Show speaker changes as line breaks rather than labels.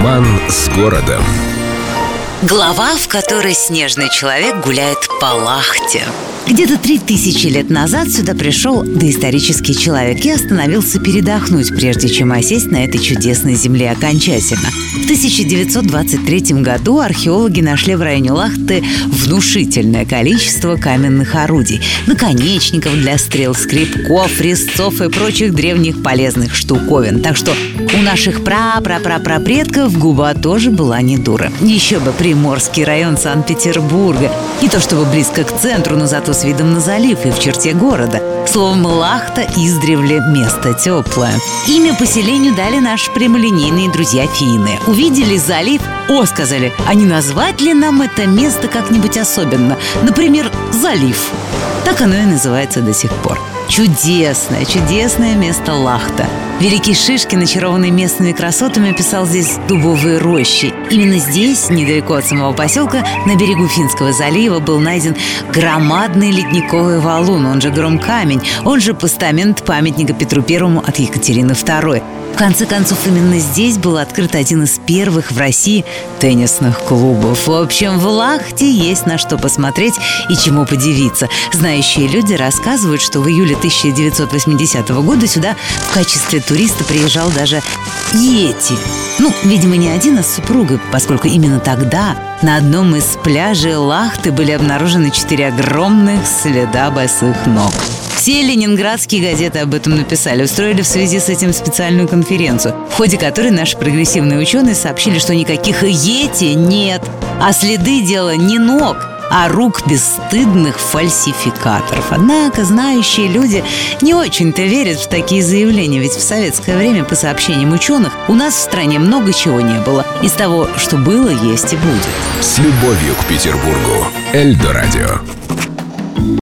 Роман с городом.
Глава, в которой снежный человек гуляет по Лахте. Где-то три тысячи лет назад сюда пришел доисторический человек и остановился передохнуть, прежде чем осесть на этой чудесной земле окончательно. В 1923 году археологи нашли в районе Лахты внушительное количество каменных орудий, наконечников для стрел, скребков, резцов и прочих древних полезных штуковин. Так что у наших пра-пра-пра-пра-предков губа тоже была не дура. Еще бы Приморский район Санкт-Петербурга. Не то чтобы близко к центру, но зато с видом на залив и в черте города. Словом, Лахта издревле место теплое. Имя поселению дали наши прямолинейные друзья финны. Увидели залив, о, сказали, а не назвать ли нам это место как-нибудь особенно? Например, залив. Так оно и называется до сих пор. Чудесное, чудесное место Лахта. Великий Шишкин, очарованный местными красотами, писал здесь дубовые рощи. Именно здесь, недалеко от самого поселка, на берегу Финского залива, был найден громадный ледниковый валун, он же Громкамень, он же постамент памятника Петру Первому от Екатерины II. В конце концов, именно здесь был открыт один из первых в России теннисных клубов. В общем, в Лахте есть на что посмотреть и чему подивиться. Знающие люди рассказывают, что в июле 1980 года сюда в качестве туриста приезжал даже Йети. Ну, видимо, не один, а с супругой, поскольку именно тогда на одном из пляжей Лахты были обнаружены четыре огромных следа босых ног. Все ленинградские газеты об этом написали, устроили в связи с этим специальную конференцию, в ходе которой наши прогрессивные ученые сообщили, что никаких йети нет, а следы дела не ног, а рук бесстыдных фальсификаторов. Однако знающие люди не очень-то верят в такие заявления, ведь в советское время, по сообщениям ученых, у нас в стране много чего не было. Из того, что было, есть и будет.
С любовью к Петербургу. Эльдо радио.